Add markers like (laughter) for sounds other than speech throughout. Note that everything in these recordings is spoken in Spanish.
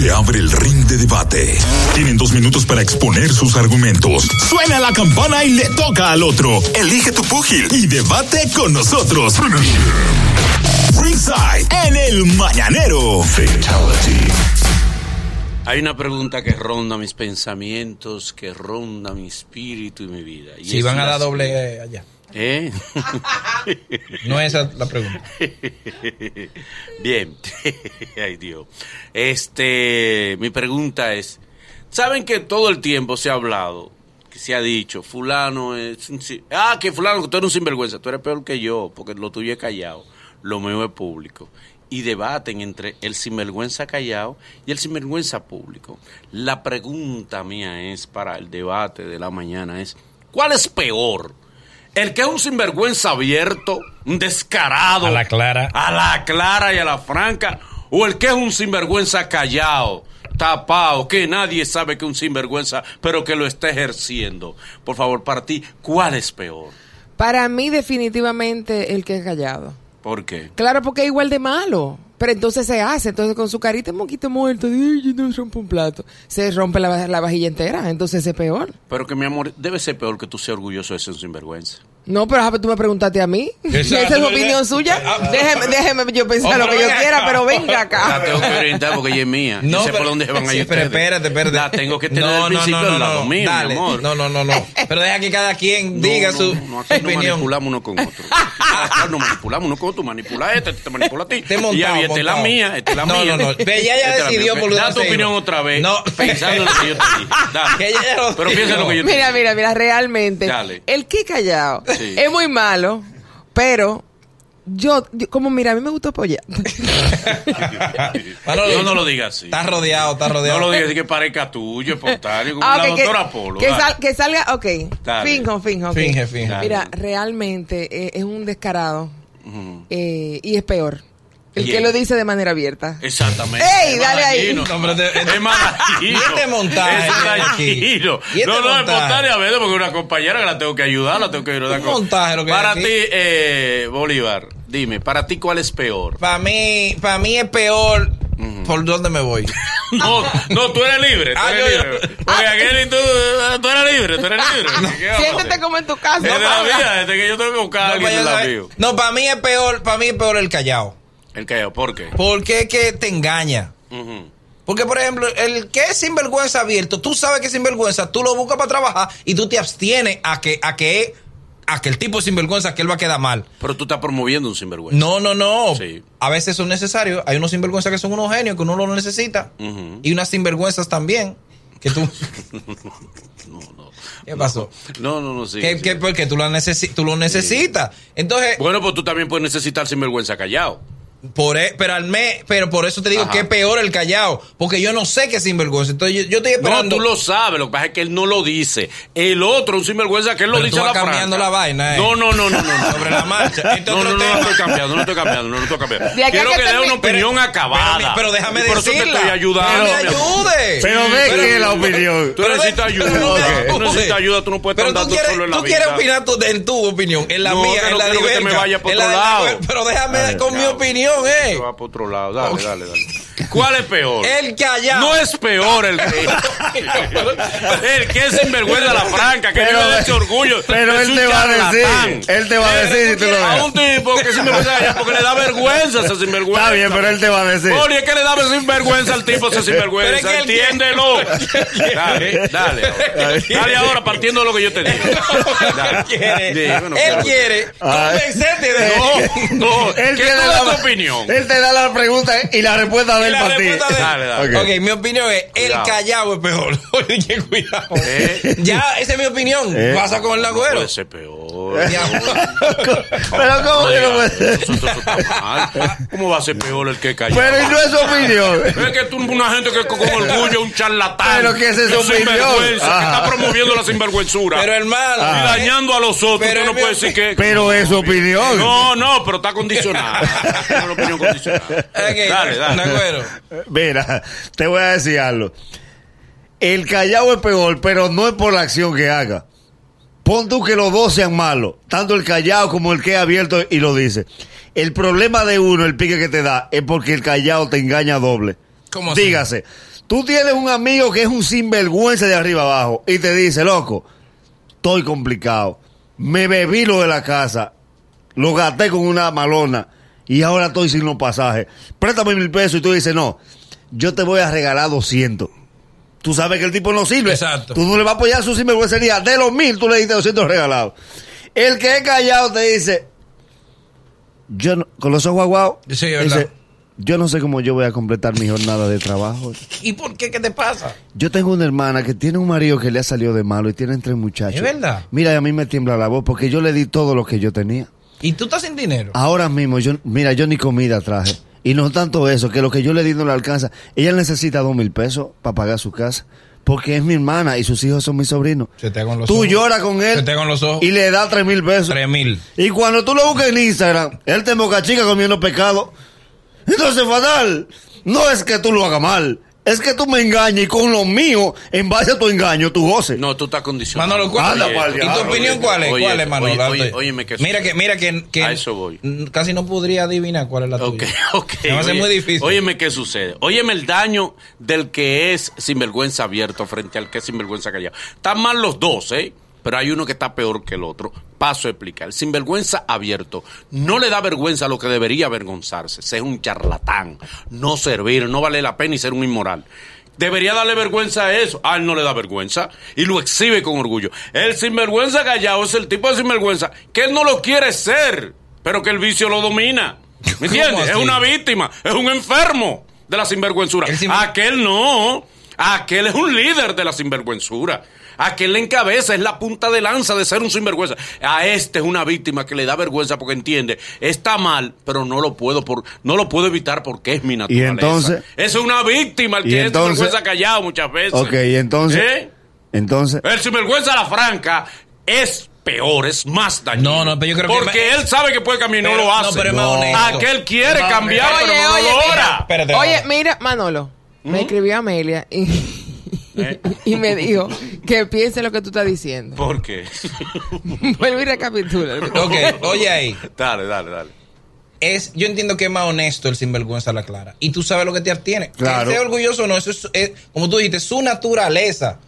se abre el ring de debate. Tienen dos minutos para exponer sus argumentos. Suena la campana y le toca al otro. Elige tu púgil y debate con nosotros. Ringside en el Mañanero. Fatality. Hay una pregunta que ronda mis pensamientos, que ronda mi espíritu y mi vida. Y Si es van a la dar doble allá. ¿Eh? (laughs) No es esa la pregunta. (laughs) Bien. (laughs) Ay, Dios. Este, mi pregunta es, ¿saben que todo el tiempo se ha hablado, que se ha dicho, fulano es un ah, que fulano, que tú eres un sinvergüenza, tú eres peor que yo, porque lo tuyo es callado, lo mío es público. Y debaten entre el sinvergüenza callado y el sinvergüenza público. La pregunta mía es para el debate de la mañana es, ¿cuál es peor? El que es un sinvergüenza abierto, un descarado. A la clara. A la clara y a la franca. O el que es un sinvergüenza callado, tapado, que nadie sabe que es un sinvergüenza, pero que lo está ejerciendo. Por favor, para ti, ¿cuál es peor? Para mí, definitivamente, el que es callado. ¿Por qué? Claro, porque es igual de malo. Pero entonces se hace. Entonces, con su carita moquito muerto, de, "Ay, yo no rompo un plato. Se rompe la, la vajilla entera. Entonces es peor. Pero que mi amor, debe ser peor que tú seas orgulloso de ser sinvergüenza. No, pero tú me preguntaste a mí. Exacto. Esa es mi opinión suya. Ah, Déjeme, déjeme yo pensar lo que yo quiera, acá. pero venga La acá. tengo que orientar porque ella es mía. No, No, sé pero- por dónde se van a sí, ir pero espérate, espérate. La tengo que tener No, al no, principio no, no, lado no, mío, dale. mi amor. No, no, no, no. (laughs) Pero deja que cada quien diga no, su no, aquí no opinión. manipulamos uno con otro. (laughs) Ah, no manipulamos uno con otro. Manipula a este, este te manipula a ti. Te he montado, y esta es la mía, esta es la No, mía. no, no. Pero ella ya la decidió por Da dónde tu opinión otra vez. No. Pensando en lo que yo te dije. (laughs) Lo Pero piensa en lo que yo te Mira, dije. mira, mira, realmente. Dale. El que callado Sí. es muy malo, pero yo, yo- como mira, a mí me gusta apoyar. (laughs) Manolo, No, no lo digas así. Estás rodeado, estás rodeado. No lo digas así que parezca tuyo, espontáneo, como (laughs) Ah, la ok, que, doctora Polo. que, sal- que salga, ok. Dale. Finjo, finjo. Finge, finge. Mira, realmente eh, es un descarado eh, y es peor. El que lo dice de manera abierta. Exactamente. ¡Ey, dale ahí! No, es (laughs) más dañino. ¿Y este no, no, es montaje? a veces porque una compañera que la tengo que ayudar, la tengo que ayudar. Montaje lo que Para ti, eh, Bolívar, dime, para ti, ¿cuál es peor? Para mí, para mí es peor. ¿Por dónde me voy? (laughs) No, no, tú eres libre, tú Ah, eres yo- yo- libre. Porque aquel y tú, tú eres libre, tú eres libre. (laughs) ¿Qué vamos a Siéntete como en tu casa. Es de la vida, desde que yo tengo que buscar a No, alguien saber- mío. no, para mí es peor, para mí es peor el callao. El ¿por qué? Porque es que te engaña. Porque, por ejemplo, el que es sinvergüenza abierto, tú sabes que es sinvergüenza, tú lo buscas para trabajar y tú te abstienes a que, a que, a que el tipo es sinvergüenza, que él va a quedar mal. Pero tú estás promoviendo un sinvergüenza. No, no, no. Sí. A veces son necesarios. Hay unos sinvergüenzas que son unos genios que uno lo necesita. Y unas sinvergüenzas también. Que tú. (laughs) No, no. ¿Qué pasó? No, no, no, sí. que, sí. que- porque tú, la necesi- tú lo necesitas. Entonces, Bueno, pues tú también puedes necesitar sinvergüenza callado. Por, e- pero, al me, pero por eso te digo Ajá. que es peor el callao. Porque yo no sé que es sinvergüenza. Entonces yo, yo estoy No, esperando. tú lo sabes, lo que pasa es que él no lo dice. El otro, un sinvergüenza, que él lo Pero dice tú a la cambiando franca. la vaina, ¿eh? No, no, no, no, no. no. (laughs) Sobre la marcha. Este No, no, no, no estoy cambiando, no estoy cambiando, no, no estoy cambiando. Quiero que que dé una opinión pero- acabada. pero- pero déjame Y Por eso te decirla. estoy ayudando. Pero me ayude. Pero de pero- qué la opinión. Tú necesitas ayuda. no Tú necesitas ayuda, tú no puedes estar tú quieres, solo en la tú vida. quieres opinar tú en tu opinión, en la No, mía, que en no la que de. Pero déjame con mi Ya. Opinión, Se eh. va por otro lado. Dale, Ok. dale, dale. ¿Cuál es peor? El callao. No es peor el que. (laughs) el que es sinvergüenza la franca, que Pero- de ese orgullo. pero él te va a decir, él te va a decir si tú lo A ves. un tipo que sinvergüenza allá (laughs) porque le da vergüenza ese sinvergüenza. Está bien, pero él te va a decir. Poli, es que le da sinvergüenza al tipo ese sinvergüenza. Pero es que Entiéndelo. Dale, dale. ahora. Dale ahora partiendo de lo que yo te digo. Dale. Él quiere, Sí, bueno, él claro. quiere Ay. convencerte de No, no. Él ¿Qué te da la- tu opinión? Él te da la pregunta y la respuesta de él la para ti. respuesta de- Dale, dale. Ok. Ok, mi opinión es, el callao es peor. (laughs) Cuidado. Eh. Ya, esa es mi opinión. Eh. Pasa con el No agüero. puede ser peor. Mi. (laughs) Pero ¿cómo que no puede. ¿Cómo va a ser peor el que cayó? Pero y no es su opinión. Es que tú una gente que con orgullo, un charlatán. Pero que esa es un su opinión. que está promoviendo la sinvergüenzura. Pero hermano. y dañando a los otros. Pero no es mi puedes decir que. Pero es su opinión. No, no, pero está condicionada. Tiene una opinión condicionada. Dale, dale. Mira, te voy a decir algo. El callao es peor, pero no es por la acción que haga. Pon tú que los dos sean malos, tanto el callao como el que es abierto y lo dice. El problema de uno, el pique que te da, es porque el callao te engaña doble. ¿Cómo así? Dígase, tú tienes un amigo que es un sinvergüenza de arriba abajo y te dice, loco, estoy complicado. Me bebí lo de la casa, lo gasté con una malona y ahora estoy sin los pasajes. Préstame mil pesos y tú dices, no, yo te voy a regalar 200. Tú sabes que el tipo no sirve. Exacto. Tú no le vas a apoyar su sinvergüencería. De los mil, tú le diste 200 regalados. El que es callado te dice, yo no- con los ojos aguados, Sí, dice, yo no sé cómo yo voy a completar mi jornada de trabajo. ¿Y por qué? ¿Qué te pasa? Yo tengo una hermana que tiene un marido que le ha salido de malo y tienen tres muchachos. ¿Es verdad? Mira, a mí me tiembla la voz porque yo le di todo lo que yo tenía. ¿Y tú estás sin dinero? Ahora mismo, yo, mira, yo ni comida traje. Y no tanto eso, que lo que yo le di no le alcanza. Ella necesita dos mil pesos para pagar su casa. Porque es mi hermana y sus hijos son mis sobrinos. Se te los Tú lloras con él Se te los ojos. y le da tres mil pesos. Tres mil. Y cuando tú lo buscas en Instagram, él te moca chica comiendo pecado. Entonces, fatal. No es que tú lo hagas mal. Es que tú me engañes y con lo mío, en base a tu engaño, tú goces. No, tú estás condicionado. Manolo, ¿cuál, Anda, ¿y tu opinión oye, cuál es? oye, ¿Cuál es, Manolo? oye, óyeme que- mira que, mira que, que A eso voy. casi no podría adivinar cuál es la Ok, tuya. (laughs) ok. Me va a ser Oye, muy difícil. Óyeme qué sucede. Óyeme el daño del que es sinvergüenza abierto frente al que es sinvergüenza callado. Están mal los dos, ¿eh? Pero hay uno que está peor que el otro. Paso a explicar. El sinvergüenza abierto no le da vergüenza a lo que debería avergonzarse. Ser un charlatán, no servir, no vale la pena y ser un inmoral. Debería darle vergüenza a eso. A él no le da vergüenza y lo exhibe con orgullo. El sinvergüenza callado es el tipo de sinvergüenza que él no lo quiere ser, pero que el vicio lo domina. ¿Me (laughs) entiendes? Es una víctima, es un enfermo de la sinvergüenzura. El sinver- Aquel no. Aquel es un líder de la sinvergüenzura. Aquel le encabeza, es la punta de lanza de ser un sinvergüenza. A este es una víctima que le da vergüenza porque entiende, está mal, pero no lo puedo por, no lo puedo evitar porque es mi naturaleza. entonces? es una víctima el Y que es sinvergüenza callado muchas veces. Ok, y entonces. ¿Eh? Entonces. El sinvergüenza a la franca es peor, es más dañino. No, no, pero yo creo que Porque él sabe que puede cambiar y no lo no, hace. pero es más No. honesto. Aquel quiere Oye, cambiar, pero no oye, lo mira. logra. Oye, Manolo. mira, Manolo, me escribió Amelia y, ¿Eh? (laughs) y me dijo que piense lo que tú estás diciendo. ¿Por qué? (laughs) Vuelve y recapitula. Ok, oye ahí. dale, dale, dale. Es, yo entiendo que es más honesto el sinvergüenza a la clara. Y tú sabes lo que te abstiene. Claro. Que sea orgulloso o no, eso es, es, como tú dijiste, su naturaleza.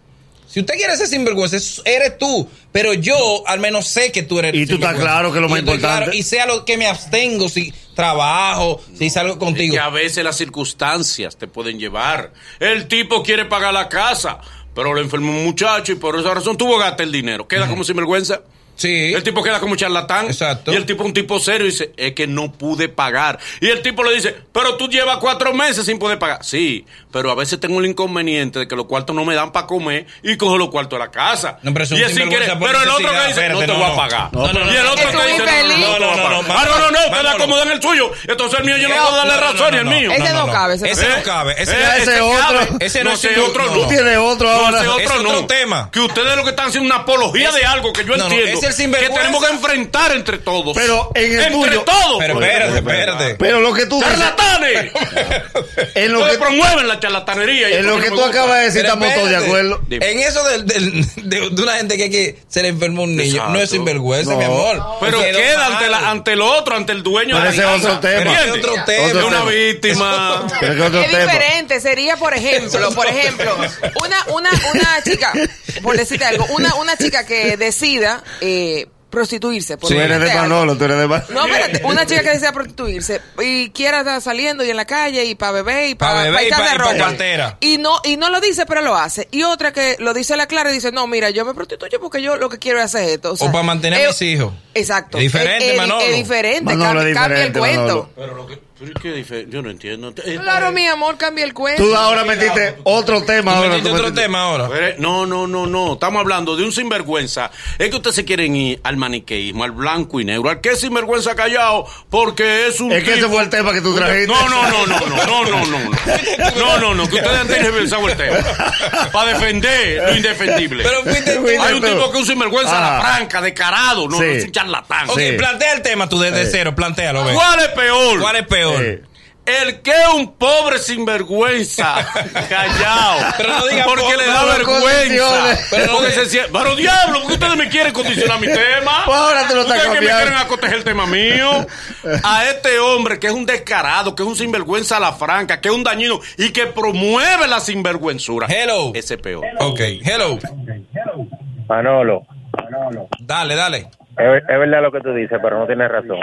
Si usted quiere ser sinvergüenza, es- eres tú. Pero yo al menos sé que tú eres Y tú estás claro que es lo Y más estoy importante. claro, y sea lo que me abstengo, si trabajo, si salgo contigo. que a veces las circunstancias te pueden llevar. El tipo quiere pagar la casa, pero le enfermó un muchacho y por esa razón tuvo que gastar el dinero. Queda como sinvergüenza. Sí. El tipo queda como charlatán. Exacto. Y el tipo, un tipo serio, dice, es que no pude pagar. Y el tipo le dice, pero tú llevas cuatro meses sin poder pagar. Sí, pero a veces tengo el inconveniente de que los cuartos no me dan para comer y cojo los cuartos de la casa. No, pero eso es y un es sin sinvergüenza querer. por Pero el otro que dice, Espérate, no te no, voy a pagar. No, no, no, y el no. otro que dice, infeliz. no, no, no, No, no, no, no, Ah, no, no, no, te acomodan el suyo. Entonces el mío yo no No, puedo darle no, no, razón no, y el no. mío. Ese no cabe, ese no cabe. Ese, otro. Ese no es otro no, no. Tú tienes otro No, ahora. ese otro no. tema. Que ustedes lo que están haciendo es una apología de algo que yo no, no, entiendo. es el sinvergüenza. que tenemos que enfrentar entre todos. Pero en el entre todos. Pero espérate, espérate. Pero lo que tú dices. ¡Charlatanes! (laughs) En lo Ustedes que, promueven la charlatanería. y en eso lo que tú acabas de decir, Pero estamos todos de acuerdo. Dime. En eso del, del- de, de una gente que, que se le enfermó un niño, Exacto. no es sinvergüenza, No. mi amor. Pero Quedó queda ante, la- ante el otro, ante el dueño Pero de ese la es casa. otro tema. ¿Entiendes? Ese es otro tema. Es Otro una tema. víctima. (laughs) Pero que otro Es tema. diferente, sería por ejemplo, por ejemplo, una, una, una chica, por decirte algo, una, una chica que decida eh, prostituirse. Por Tú eres de. Manolo, tú eres de Manolo. No, espérate, una chica que desea prostituirse y quiera estar saliendo y en la calle y para beber y para Pa' y pa- y pa' ropa. cartera. Y no, y no lo dice, pero lo hace. Y otra que lo dice a la clara y dice, no, mira, yo me prostituyo porque yo lo que quiero es hacer esto. O para mantener a mis hijos. Exacto. Es diferente, Manolo. Es diferente, Manolo cambia, es cambia el diferente, cuento. Manolo. Pero lo que. Pero ¿qué dife- Yo no entiendo. Eh, Claro, mi amor, cambia el cuento. Tú ahora metiste otro tema. Tú Ahora metiste otro metiste- tema ahora. Pero, No, no, no, no. Estamos hablando de un sinvergüenza. Es que ustedes se quieren ir al maniqueísmo, al blanco y negro. Al es sinvergüenza callado, porque es un. Es que ese tipo- fue el tema que tú trajiste. No, no, no, no, no, no, no, no. No, no, no, que ustedes han pensado el tema. Para defender lo indefendible. Pero fuiste tú. Hay un tipo que es un sinvergüenza a la Ajá. franca, descarado. No, Sí. no es un charlatán. Ok, Sí. plantea el tema tú desde cero, plantealo. ve. ¿Cuál es peor? ¿Cuál es peor? El que es un pobre sinvergüenza, (laughs) callado. Pero no diga porque pobre, le da vergüenza. Pero, porque se siente- pero diablo, porque ustedes me quieren condicionar mi tema. (laughs) Pues ahora te lo Ustedes que me quieren acotejar el tema mío. A este hombre que es un descarado, que es un sinvergüenza a la franca, que es un dañino y que promueve la sinvergüenzura. Hello. Ese es peor. Ok, hello. Manolo, Dale, dale. es, es verdad lo que tú dices, pero no tienes razón.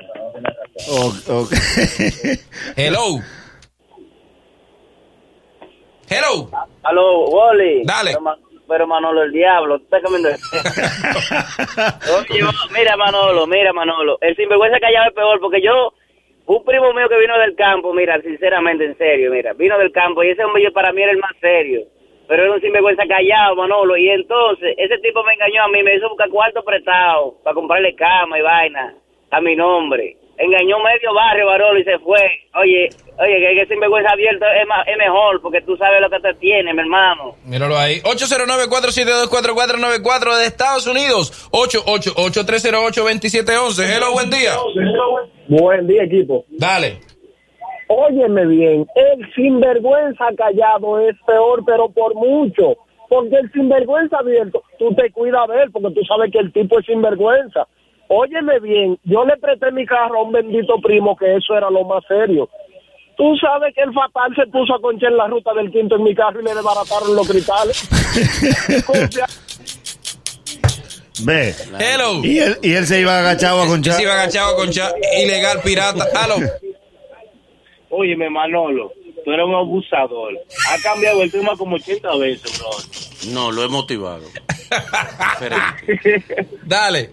Ok, ok. (laughs) Hello. Hello. Aló, Wally. Dale. Pero, Ma- pero Manolo, el diablo, tú estás comiendo. (laughs) Oye, mira, Manolo, mira, Manolo. El sinvergüenza callado es peor porque yo, un primo mío que vino del campo, mira, sinceramente, en serio, mira, vino del campo y ese hombre yo para mí era el más serio. Pero era un sinvergüenza callado, Manolo. Y entonces, ese tipo me engañó a mí, me hizo buscar cuarto prestado para comprarle cama y vaina a mi nombre. Engañó medio barrio, Barolo, y se fue. Oye, oye, que, que sinvergüenza abierto es, más, es mejor porque tú sabes lo que te tiene, mi hermano. Míralo ahí. 809-472-4494 de Estados Unidos. 888-308-2711. Hello, buen día. Buen día, equipo. Dale. Óyeme bien, el sinvergüenza callado es peor, pero por mucho. Porque el sinvergüenza abierto, tú te cuidas de él, porque tú sabes que el tipo es sinvergüenza. Óyeme bien, yo le presté mi carro a un bendito primo que eso era lo más serio. Tú sabes que el fatal se puso a conchar en la ruta del quinto en mi carro y le desbarataron los cristales. (laughs) Ve. Hello. Y él, y él se iba agachado a conchar. se iba agachado con cha- ilegal pirata. Hello. Óyeme, Manolo, tú eres un abusador. Ha cambiado el tema como 80 veces, bro. No, lo he motivado. (laughs) (laughs) Dale.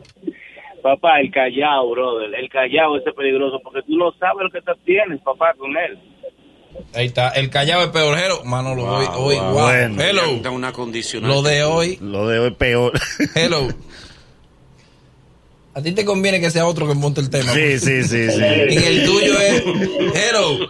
Papá, el callao, brother. El callao ese es peligroso porque tú no sabes lo que te tienes, papá, con él. Ahí está. El callado es peor. Hello. Manolo, Wow, hoy, hoy, wow. wow. Bueno. Hello. Una. Lo de hoy. Lo de hoy peor. Hello. (laughs) A ti te conviene que sea otro que monte el tema. Sí, sí, sí, sí. (laughs) Y el tuyo es. Hello.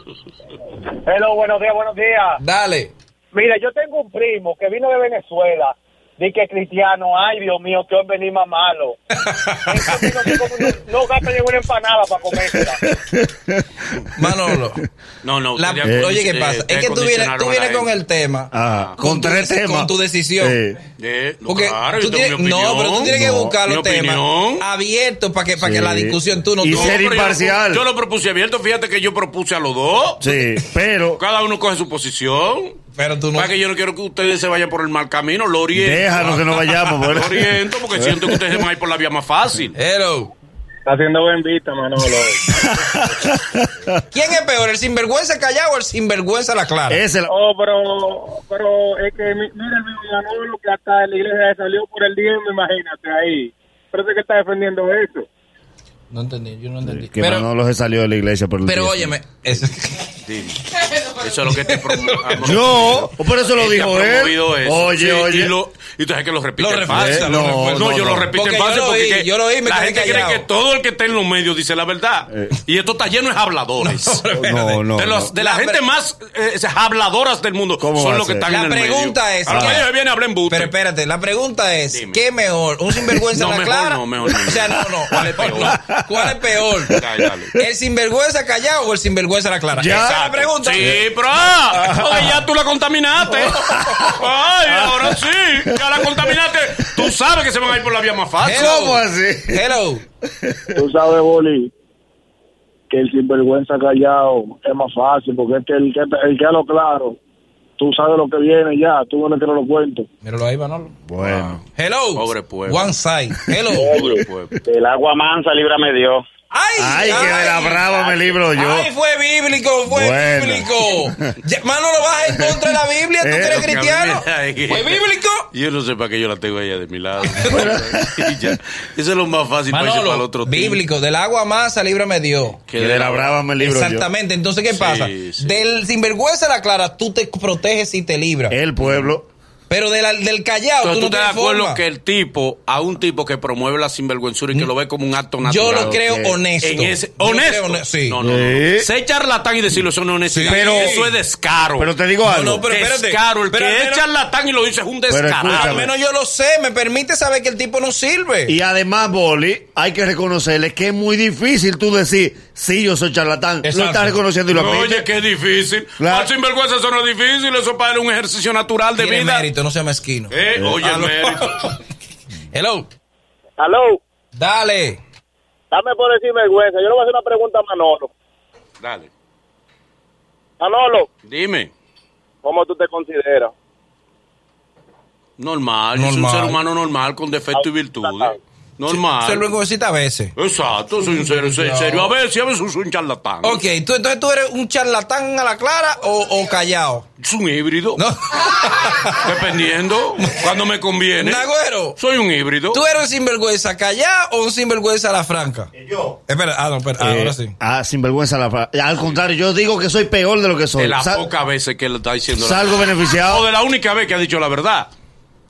Hello, buenos días, buenos días. Dale. Mira, yo tengo un primo que vino de Venezuela. Di que cristiano, ay Dios mío, que hoy venís más malo. Que (laughs) no, no gasta ni una empanada para comérsela. Manolo. No, no. La- ustedes oye, ¿qué eh, pasa? ustedes Es que tú vienes, tú vienes con el tema. Ah, con, tu tres temas. Con tu decisión. Eh, no, Porque claro, tú tienes, no, pero tú tienes que buscar los temas abiertos para que, para que Sí. la discusión tú no Y tú- ser pero yo- imparcial. Yo, lo propuse abierto, fíjate que yo propuse a los dos. Sí, pero Cada uno coge su posición. Pero tú no. Para que yo no quiero que ustedes se vayan por el mal camino, lo oriento. déjanos que no vayamos. (laughs) Lo pues. oriento porque siento que ustedes se van a ir por la vía más fácil. Hello. Está haciendo buen vista, Manolo. (laughs) ¿Quién es peor, el sinvergüenza callado o el sinvergüenza la clara? Es el, Oh, pero, pero es que, mi- mira, mi Manolo, que hasta en la iglesia salió por el diezmo, imagínate ahí. Parece que está defendiendo eso. No entendí, yo no entendí. que pero, Manolo se salió de la iglesia por el pero óyeme, Dime. (laughs) Eso es lo que te. (laughs) No, por eso lo dijo él. Oye, Sí, oye. Y, lo, y tú sabes que lo repite Lo lo no, no, yo No, lo repito Porque yo lo porque yo lo oí, me la gente cree callado. que todo el que está en los medios dice la verdad. Eh. Y esto está lleno de habladores. (laughs) No, no. de, los, no. de la, La gente pre- más eh, habladoras del mundo ¿Cómo va son los que están La en el medio. pregunta es- viene a hablar embuste. pero espérate, la pregunta es, Dime. ¿qué mejor? ¿Un sinvergüenza la clara? no, mejor. O sea, no, no. ¿Cuál es peor? ¿Cuál es peor? ¿El sinvergüenza callado o el sinvergüenza la clara? Ya. Esa es la pregunta. Sí, pero ah, porque ya tú la contaminaste. (laughs) Ay, ahora sí, ya la contaminaste. Tú sabes que se van a ir por la vía más fácil. Hello. ¿Cómo así? Hello. Tú sabes, Boli, que el sinvergüenza callado es más fácil, porque es que el que, el que a lo claro, tú sabes lo que viene ya, tú no que no lo cuento. Míralo ahí, Manolo. Bueno. Hello. Pobre pueblo. One side. Hello. Pobre pueblo. El agua mansa, líbrame Dios. Ay, Ay, que de la brava me libro yo. Ay, fue bíblico, fue Bueno. bíblico. (laughs) Ya, Manolo, vas en contra de la Biblia, tú Eh, que eres Lo mí cristiano. me ¿Fue bíblico? Yo no sé para qué yo la tengo ella de mi lado. (laughs) Ya. Eso es lo más fácil para irse para el Manolo, otro tipo. bíblico, del agua masa, líbrame Dios. Que de la brava me libro Exactamente, entonces, ¿qué Sí, pasa? sí. Del sinvergüenza la clara, tú te proteges y te libras. El pueblo. Pero de la- del callado, Entonces tú no te de acuerdo que el tipo, a un tipo que promueve la sinvergüenzura y que lo ve como un acto natural. Yo lo creo honesto. En ese, Yo honesto. creo sí. No, no, no. Sí. Ser charlatán y decirlo, eso no es honestidad. Sí. Pero- eso es descaro. Pero te digo No, algo. no, pero espérate. descaro. El Pero que es menos- charlatán y lo dice es un descarado. escúchame. Al menos yo lo sé, me permite saber que el tipo no sirve. Y además, Boli, hay que reconocerle que es muy difícil tú decir, sí, yo soy charlatán. Lo Exacto. está reconociendo y lo admite. Oye, qué difícil. Claro. Al sinvergüenza eso no es difícil, eso para él es un ejercicio natural de Tiene vida. mérito, no sea mezquino. Eh, oye, el Aló. mérito. (laughs) Hello. Aló, Dale. dame por decir vergüenza. Yo le voy a hacer una pregunta a Manolo. Dale, Manolo, dime. ¿cómo tú te consideras? Normal, yo soy un Normal. ser humano normal con defectos y virtudes. Normal. Se lo a veces. Exacto, soy un ser ser- serio. A si a veces soy un charlatán. Ok, ¿tú, entonces tú eres un charlatán a la clara o, o callado. Es un híbrido. No. (laughs) Dependiendo, cuando me conviene. Nagüero, Soy un híbrido. ¿tú eres un sinvergüenza callado o un sinvergüenza a la franca? Yo. Espera, ah, no, espera, ah, Eh, ahora sí. Ah, sinvergüenza la fra- Al contrario, yo digo que soy peor de lo que soy. de las pocas veces que él está diciendo la salgo verdad. beneficiado. O de la única vez que ha dicho la verdad.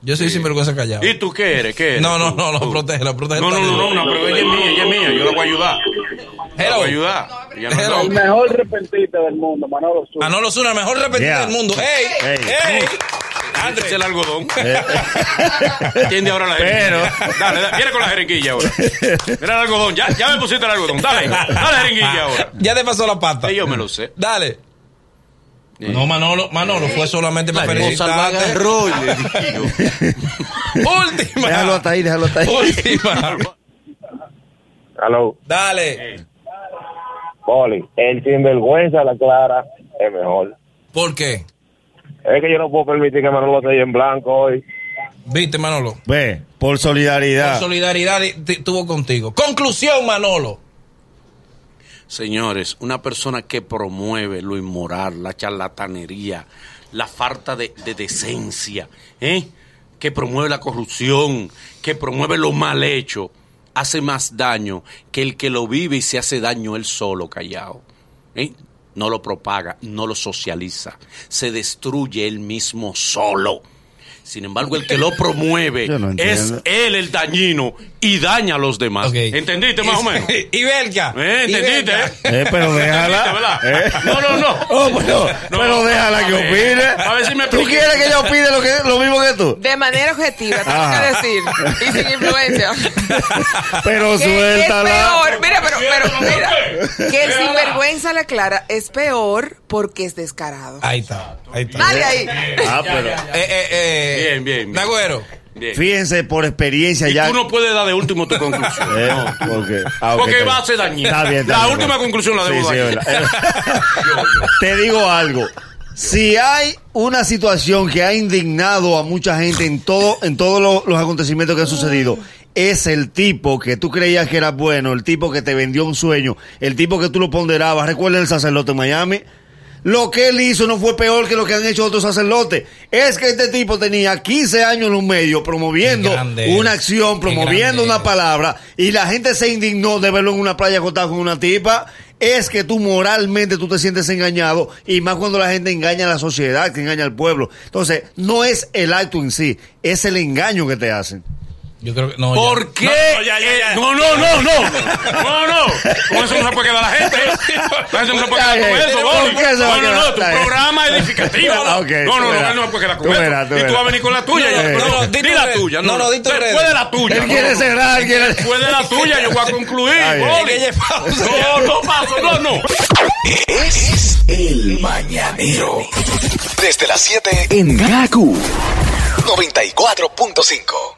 Yo soy sinvergüenza callado. ¿Y tú qué eres? ¿Qué eres? No, no, no, no, tú. protégelo, protégelo. No, no, no, no, no, pero ella es mía, ella es mía. Yo la voy a ayudar. La Hello. voy a ayudar. Ella no- Hello. El mejor repentista del mundo, Manolo Zuna. Manolo Zuna, el mejor repetido Yeah. del mundo. ¡Ey! Ey. ¡Ey! Es André. el algodón. Eh, (laughs) Tiende ahora la Pero- jeringuilla. Dale, dale, viene con la jeringuilla ahora. Mira el algodón, ya, ya me pusiste el algodón. Dale, dale jeringuilla ahora. Ya te pasó la pata. Sí, yo me lo sé. Dale. No, Manolo, Manolo, fue solamente para felicitarte. (laughs) Última. déjalo hasta ahí, déjalo hasta ahí. Última. (laughs) Aló, Dale. Poli. El sinvergüenza, la clara, es mejor. ¿Por qué? Es que yo no puedo permitir que Manolo esté ahí en blanco hoy. Viste, Manolo. Ve, por Por solidaridad. solidaridad di- di- tuvo contigo. Conclusión, Manolo. Señores, una persona que promueve lo inmoral, la charlatanería, la falta de, de decencia, ¿eh? que promueve la corrupción, que promueve lo mal hecho, hace más daño que el que lo vive y se hace daño él solo, callado. ¿eh? No lo propaga, no lo socializa, se destruye él mismo solo. Sin embargo, el que lo promueve (laughs) no es él el dañino y daña a los demás. ¿Entendiste más o menos? (laughs) y Belga. Eh, Y ¿Entendiste? (laughs) Belga. Eh, pero déjala. Eh. No, no, no. Oh, pero, No, pero déjala que opine. a ver si me ¿Tú quieres que ella opine lo, que, lo mismo que tú? De manera objetiva, tengo Ah. que decir, y sin influencia. Pero que es suéltala. peor, mira, pero, pero, mira, que el sinvergüenza la clara es peor porque es descarado. Ahí está. Ahí está. Dale ahí. Ah, pero. Eh, eh, eh, Bien, bien, bien. Nagüero. Bien. Fíjense por experiencia Y ya. tú no puedes dar de último tu conclusión. Eh, No. ok. Ah, Porque está va a ser dañino. Está bien, está La bien, última bien. conclusión la Sí, debo sí, dar. es verdad. Te digo algo. Si hay una situación que ha indignado a mucha gente en todo, en todos lo- los acontecimientos que han sucedido, es el tipo que tú creías que era bueno, el tipo que te vendió un sueño, el tipo que tú lo ponderabas. Recuerda el sacerdote en Miami. Lo que él hizo no fue peor que lo que han hecho otros sacerdotes. Es que este tipo tenía 15 años en un medio promoviendo una acción, promoviendo una palabra y la gente se indignó de verlo en una playa acostado con una tipa. Es que tú moralmente tú te sientes engañado y más cuando la gente engaña a la sociedad, que engaña al pueblo. Entonces, no es el acto en sí, es el engaño que te hacen. Yo creo que no. ya. ¿Por qué? No, no, ya, ya, ya. Eh, No, no, no, no. No, no. Con eso no se puede quedar la gente. (laughs) La gente no se puede quedar con eso, ¿Por Boli. qué se va a No, no, no. Tu programa es edificativo. Ah, No, no, no. Él no se puede quedar con Tú eso. Y tú vas a venir con la tuya. No, ya. no, No, no, no, di la tuya. No, no, di tu red. Después de la tuya. Él no, quiere no. cerrar, quiere... Después de la tuya yo voy a concluir. No, no paso, no, no. Es el mañanero. Desde las 7 en Gaku 94.5.